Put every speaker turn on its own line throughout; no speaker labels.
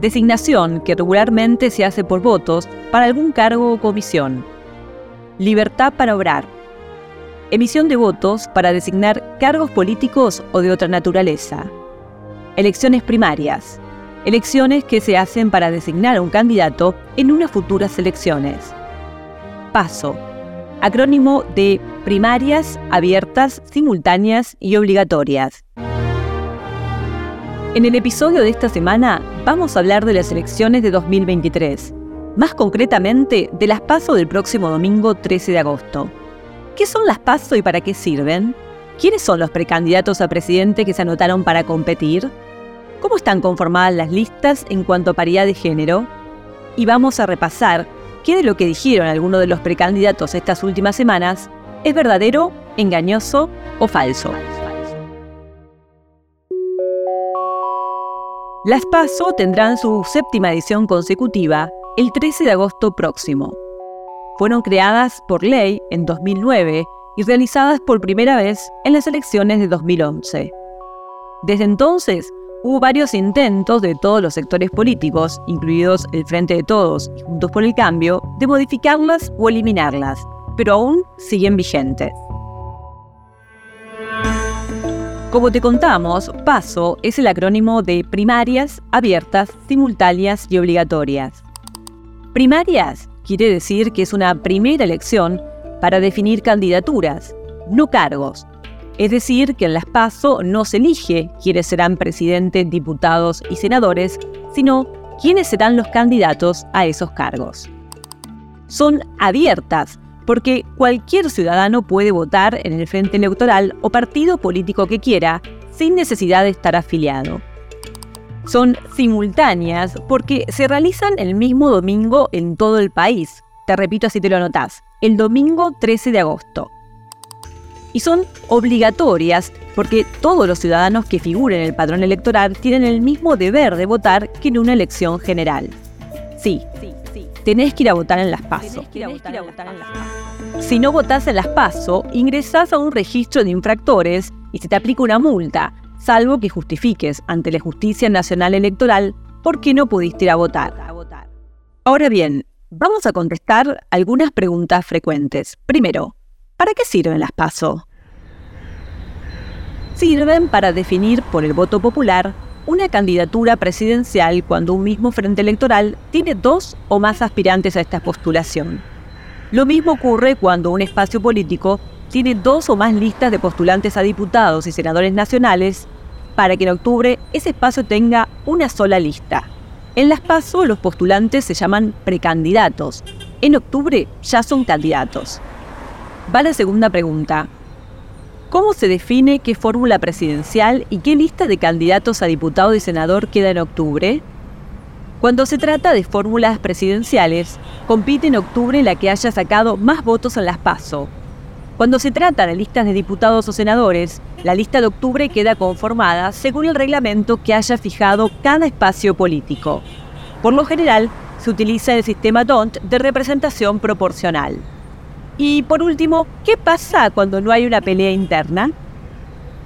Designación que regularmente se hace por votos para algún cargo o comisión. Libertad para obrar. Emisión de votos para designar cargos políticos o de otra naturaleza. Elecciones primarias. Elecciones que se hacen para designar a un candidato en unas futuras elecciones. Paso. Acrónimo de primarias, abiertas, simultáneas y obligatorias. En el episodio de esta semana vamos a hablar de las elecciones de 2023, más concretamente de las PASO del próximo domingo 13 de agosto. ¿Qué son las PASO y para qué sirven? ¿Quiénes son los precandidatos a presidente que se anotaron para competir? ¿Cómo están conformadas las listas en cuanto a paridad de género? Y vamos a repasar qué de lo que dijeron algunos de los precandidatos estas últimas semanas es verdadero, engañoso o falso. Las PASO tendrán su séptima edición consecutiva el 13 de agosto próximo. Fueron creadas por ley en 2009 y realizadas por primera vez en las elecciones de 2011. Desde entonces, hubo varios intentos de todos los sectores políticos, incluidos el Frente de Todos y Juntos por el Cambio, de modificarlas o eliminarlas, pero aún siguen vigentes. Como te contamos, PASO es el acrónimo de primarias, abiertas, simultáneas y obligatorias. Primarias quiere decir que es una primera elección para definir candidaturas, no cargos. Es decir, que en las PASO no se elige quiénes serán presidentes, diputados y senadores, sino quiénes serán los candidatos a esos cargos. Son abiertas porque cualquier ciudadano puede votar en el frente electoral o partido político que quiera, sin necesidad de estar afiliado. Son simultáneas porque se realizan el mismo domingo en todo el país. Te repito así te lo anotás. El domingo 13 de agosto. Y son obligatorias porque todos los ciudadanos que figuren en el padrón electoral tienen el mismo deber de votar que en una elección general. Sí, sí tenés que ir a votar en las PASO. Si no votás en las PASO, ingresás a un registro de infractores y se te aplica una multa, salvo que justifiques ante la Justicia Nacional Electoral por qué no pudiste ir a votar. Ahora bien, vamos a contestar algunas preguntas frecuentes. Primero, ¿para qué sirven las PASO? Sirven para definir por el voto popular una candidatura presidencial cuando un mismo frente electoral tiene dos o más aspirantes a esta postulación. Lo mismo ocurre cuando un espacio político tiene dos o más listas de postulantes a diputados y senadores nacionales para que en octubre ese espacio tenga una sola lista. En las PASO los postulantes se llaman precandidatos. En octubre ya son candidatos. Va la segunda pregunta. ¿Cómo se define qué fórmula presidencial y qué lista de candidatos a diputado y senador queda en octubre? Cuando se trata de fórmulas presidenciales, compite en octubre la que haya sacado más votos en las PASO. Cuando se trata de listas de diputados o senadores, la lista de octubre queda conformada según el reglamento que haya fijado cada espacio político. Por lo general, se utiliza el sistema DONT de representación proporcional. Y por último, ¿qué pasa cuando no hay una pelea interna?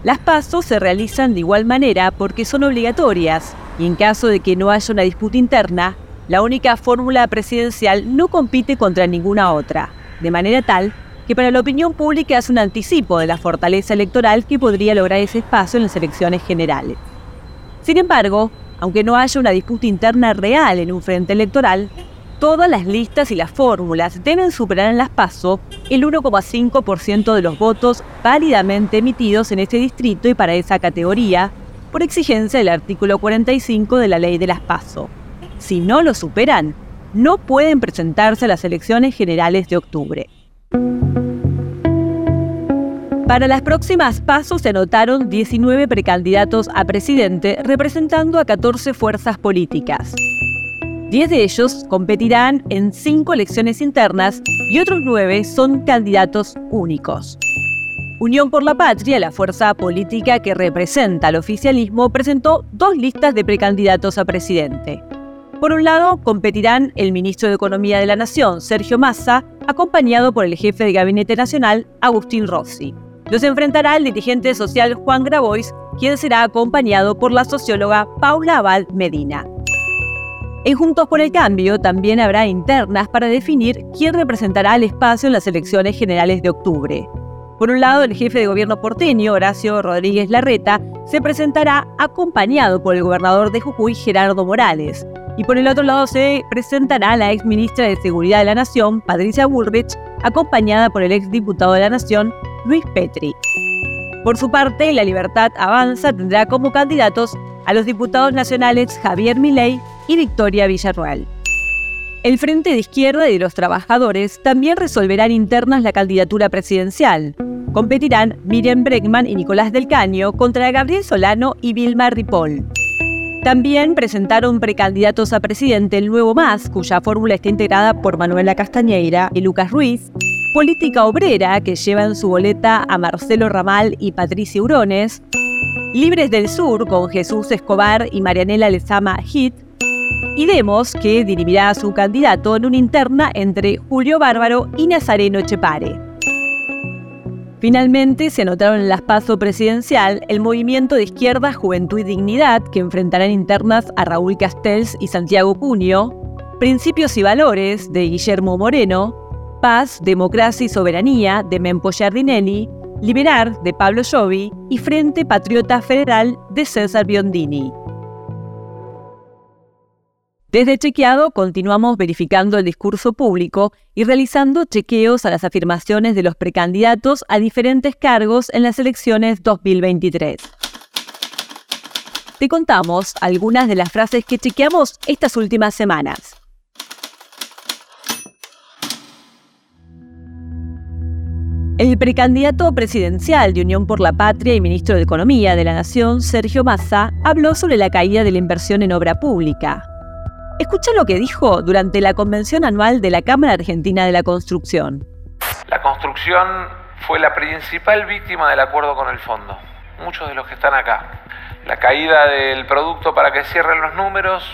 Las pasos se realizan de igual manera porque son obligatorias y en caso de que no haya una disputa interna, la única fórmula presidencial no compite contra ninguna otra, de manera tal que para la opinión pública es un anticipo de la fortaleza electoral que podría lograr ese espacio en las elecciones generales. Sin embargo, aunque no haya una disputa interna real en un frente electoral, todas las listas y las fórmulas deben superar en las PASO el 1,5% de los votos válidamente emitidos en este distrito y para esa categoría, por exigencia del artículo 45 de la ley de las PASO. Si no lo superan, no pueden presentarse a las elecciones generales de octubre. Para las próximas pasos se anotaron 19 precandidatos a presidente representando a 14 fuerzas políticas. 10 de ellos competirán en 5 elecciones internas y otros 9 son candidatos únicos. Unión por la Patria, la fuerza política que representa al oficialismo, presentó dos listas de precandidatos a presidente. Por un lado, competirán el ministro de Economía de la Nación, Sergio Massa, acompañado por el jefe de Gabinete Nacional, Agustín Rossi. Los enfrentará el dirigente social Juan Grabois, quien será acompañado por la socióloga Paula Abad Medina. En Juntos por el Cambio también habrá internas para definir quién representará al espacio en las elecciones generales de octubre. Por un lado, el jefe de gobierno porteño, Horacio Rodríguez Larreta, se presentará acompañado por el gobernador de Jujuy, Gerardo Morales. Y por el otro lado se presentará la ex ministra de Seguridad de la Nación, Patricia Bullrich, acompañada por el ex diputado de la Nación, Luis Petri. Por su parte, La Libertad Avanza tendrá como candidatos a los diputados nacionales Javier Milei y Victoria Villarroel. El Frente de Izquierda y de los Trabajadores también resolverán internas la candidatura presidencial. Competirán Miriam Bregman y Nicolás del Caño contra Gabriel Solano y Vilma Ripoll. También presentaron precandidatos a presidente el Nuevo Más, cuya fórmula está integrada por Manuela Castañeira y Lucas Ruiz, Política Obrera, que lleva en su boleta a Marcelo Ramal y Patricia Urones, Libres del Sur, con Jesús Escobar y Marianela Lezama Hit, y Demos, que dirimirá a su candidato en una interna entre Julio Bárbaro y Nazareno Chepare. Finalmente se anotaron en las paso presidencial el movimiento de izquierda Juventud y Dignidad, que enfrentarán internas a Raúl Castells y Santiago Cunio, Principios y Valores de Guillermo Moreno, Paz, Democracia y Soberanía de Mempo Giardinelli, Liberar de Pablo Giovi y Frente Patriota Federal de César Biondini. Desde Chequeado continuamos verificando el discurso público y realizando chequeos a las afirmaciones de los precandidatos a diferentes cargos en las elecciones 2023. Te contamos algunas de las frases que chequeamos estas últimas semanas. El precandidato presidencial de Unión por la Patria y ministro de Economía de la Nación, Sergio Massa, habló sobre la caída de la inversión en obra pública. Escucha lo que dijo durante la convención anual de la Cámara Argentina de la Construcción.
La construcción fue la principal víctima del acuerdo con el fondo. Muchos de los que están acá. La caída del producto para que cierren los números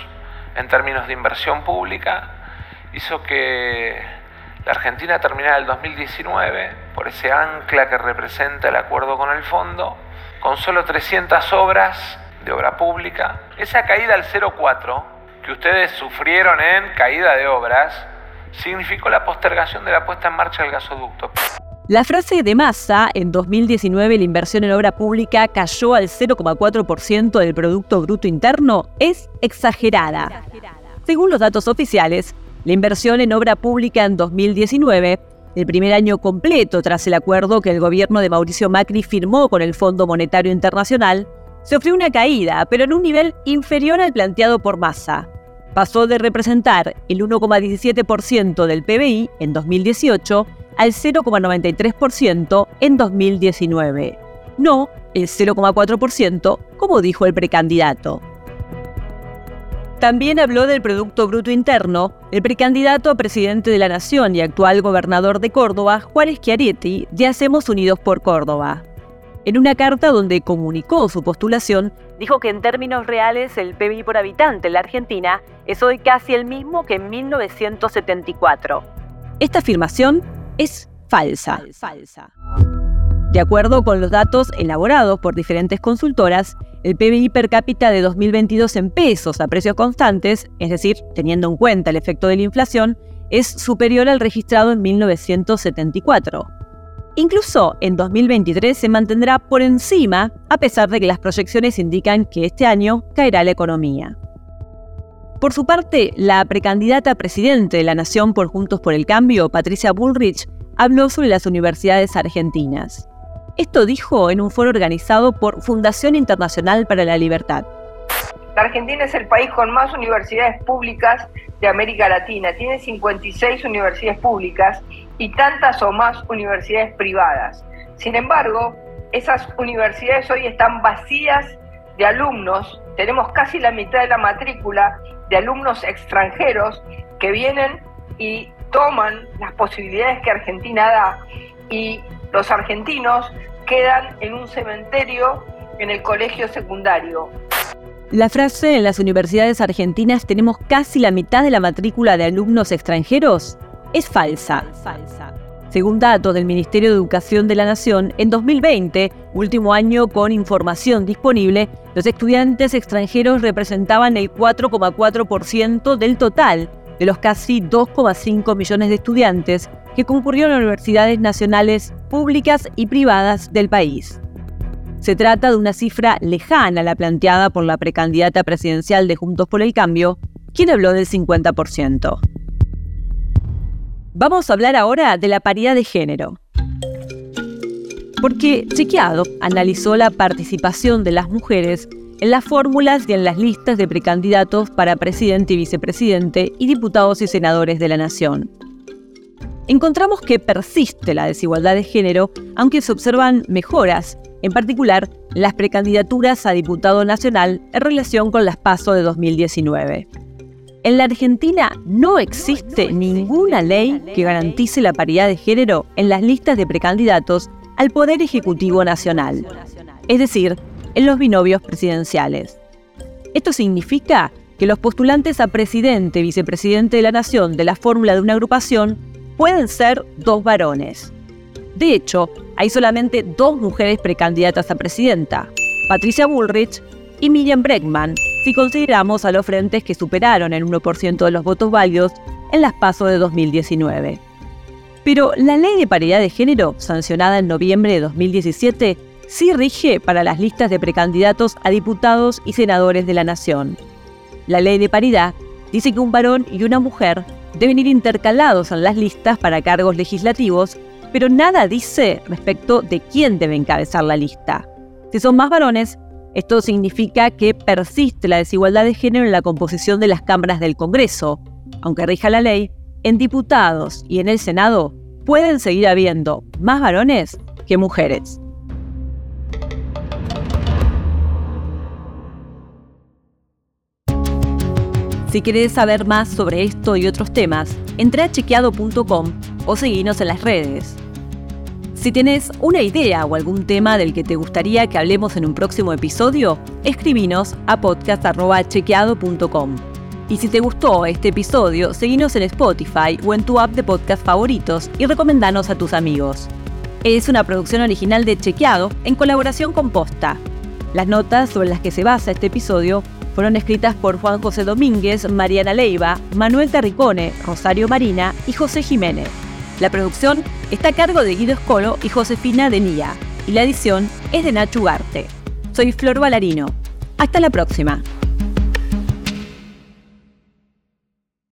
en términos de inversión pública hizo que la Argentina terminara el 2019 por ese ancla que representa el acuerdo con el fondo, con solo 300 obras de obra pública. Esa caída al 0,4 que ustedes sufrieron en caída de obras significó la postergación de la puesta en marcha del gasoducto.
La frase de Massa, en 2019 la inversión en obra pública cayó al 0,4% del Producto Bruto Interno, es exagerada. Según los datos oficiales, la inversión en obra pública en 2019, el primer año completo tras el acuerdo que el gobierno de Mauricio Macri firmó con el Fondo Monetario Internacional, sufrió una caída, pero en un nivel inferior al planteado por Massa pasó de representar el 1,17% del PBI en 2018 al 0,93% en 2019. No el 0,4%, como dijo el precandidato. También habló del Producto Bruto Interno el precandidato a presidente de la Nación y actual gobernador de Córdoba, Juárez Chiaretti, de Hacemos Unidos por Córdoba. En una carta donde comunicó su postulación, dijo que en términos reales el PBI por habitante en la Argentina es hoy casi el mismo que en 1974. Esta afirmación es falsa. De acuerdo con los datos elaborados por diferentes consultoras, el PBI per cápita de 2022 en pesos a precios constantes, es decir, teniendo en cuenta el efecto de la inflación, es superior al registrado en 1974. Incluso en 2023 se mantendrá por encima, a pesar de que las proyecciones indican que este año caerá la economía. Por su parte, la precandidata a presidente de la Nación por Juntos por el Cambio, Patricia Bullrich, habló sobre las universidades argentinas. Esto dijo en un foro organizado por Fundación Internacional para la Libertad.
La Argentina es el país con más universidades públicas de América Latina. Tiene 56 universidades públicas y tantas o más universidades privadas. Sin embargo, esas universidades hoy están vacías de alumnos, tenemos casi la mitad de la matrícula de alumnos extranjeros que vienen y toman las posibilidades que Argentina da y los argentinos quedan en un cementerio en el colegio secundario.
La frase en las universidades argentinas tenemos casi la mitad de la matrícula de alumnos extranjeros es falsa. Según datos del Ministerio de Educación de la Nación, en 2020, último año con información disponible, los estudiantes extranjeros representaban el 4,4% del total de los casi 2,5 millones de estudiantes que concurrieron a universidades nacionales públicas y privadas del país. Se trata de una cifra lejana a la planteada por la precandidata presidencial de Juntos por el Cambio, quien habló del 50%. Vamos a hablar ahora de la paridad de género. Porque Chequeado analizó la participación de las mujeres en las fórmulas y en las listas de precandidatos para presidente y vicepresidente y diputados y senadores de la Nación. Encontramos que persiste la desigualdad de género, aunque se observan mejoras en particular las precandidaturas a diputado nacional en relación con las PASO de 2019. En la Argentina no existe ninguna ley que garantice la paridad de género en las listas de precandidatos al Poder Ejecutivo Nacional, es decir, en los binomios presidenciales. Esto significa que los postulantes a presidente vicepresidente de la Nación de la fórmula de una agrupación pueden ser dos varones. De hecho, hay solamente dos mujeres precandidatas a presidenta, Patricia Bullrich y Miriam Bregman, si consideramos a los frentes que superaron el 1% de los votos válidos en las PASO de 2019. Pero la ley de paridad de género, sancionada en noviembre de 2017, sí rige para las listas de precandidatos a diputados y senadores de la Nación. La ley de paridad dice que un varón y una mujer deben ir intercalados en las listas para cargos legislativos pero nada dice respecto de quién debe encabezar la lista. Si son más varones, esto significa que persiste la desigualdad de género en la composición de las cámaras del Congreso. Aunque rija la ley, en diputados y en el Senado pueden seguir habiendo más varones que mujeres. Si querés saber más sobre esto y otros temas, entra a chequeado.com o seguinos en las redes. Si tienes una idea o algún tema del que te gustaría que hablemos en un próximo episodio, escribinos a podcast.chequeado.com. Y si te gustó este episodio, seguinos en Spotify o en tu app de podcast favoritos y recomendanos a tus amigos. Es una producción original de Chequeado en colaboración con Posta. Las notas sobre las que se basa este episodio fueron escritas por Juan José Domínguez, Mariana Leiva, Manuel Terricone, Rosario Marina y José Jiménez. La producción está a cargo de Guido Escolo y Josefina Denía, y la edición es de Nacho Ugarte. Soy Flor Valarino. Hasta la próxima.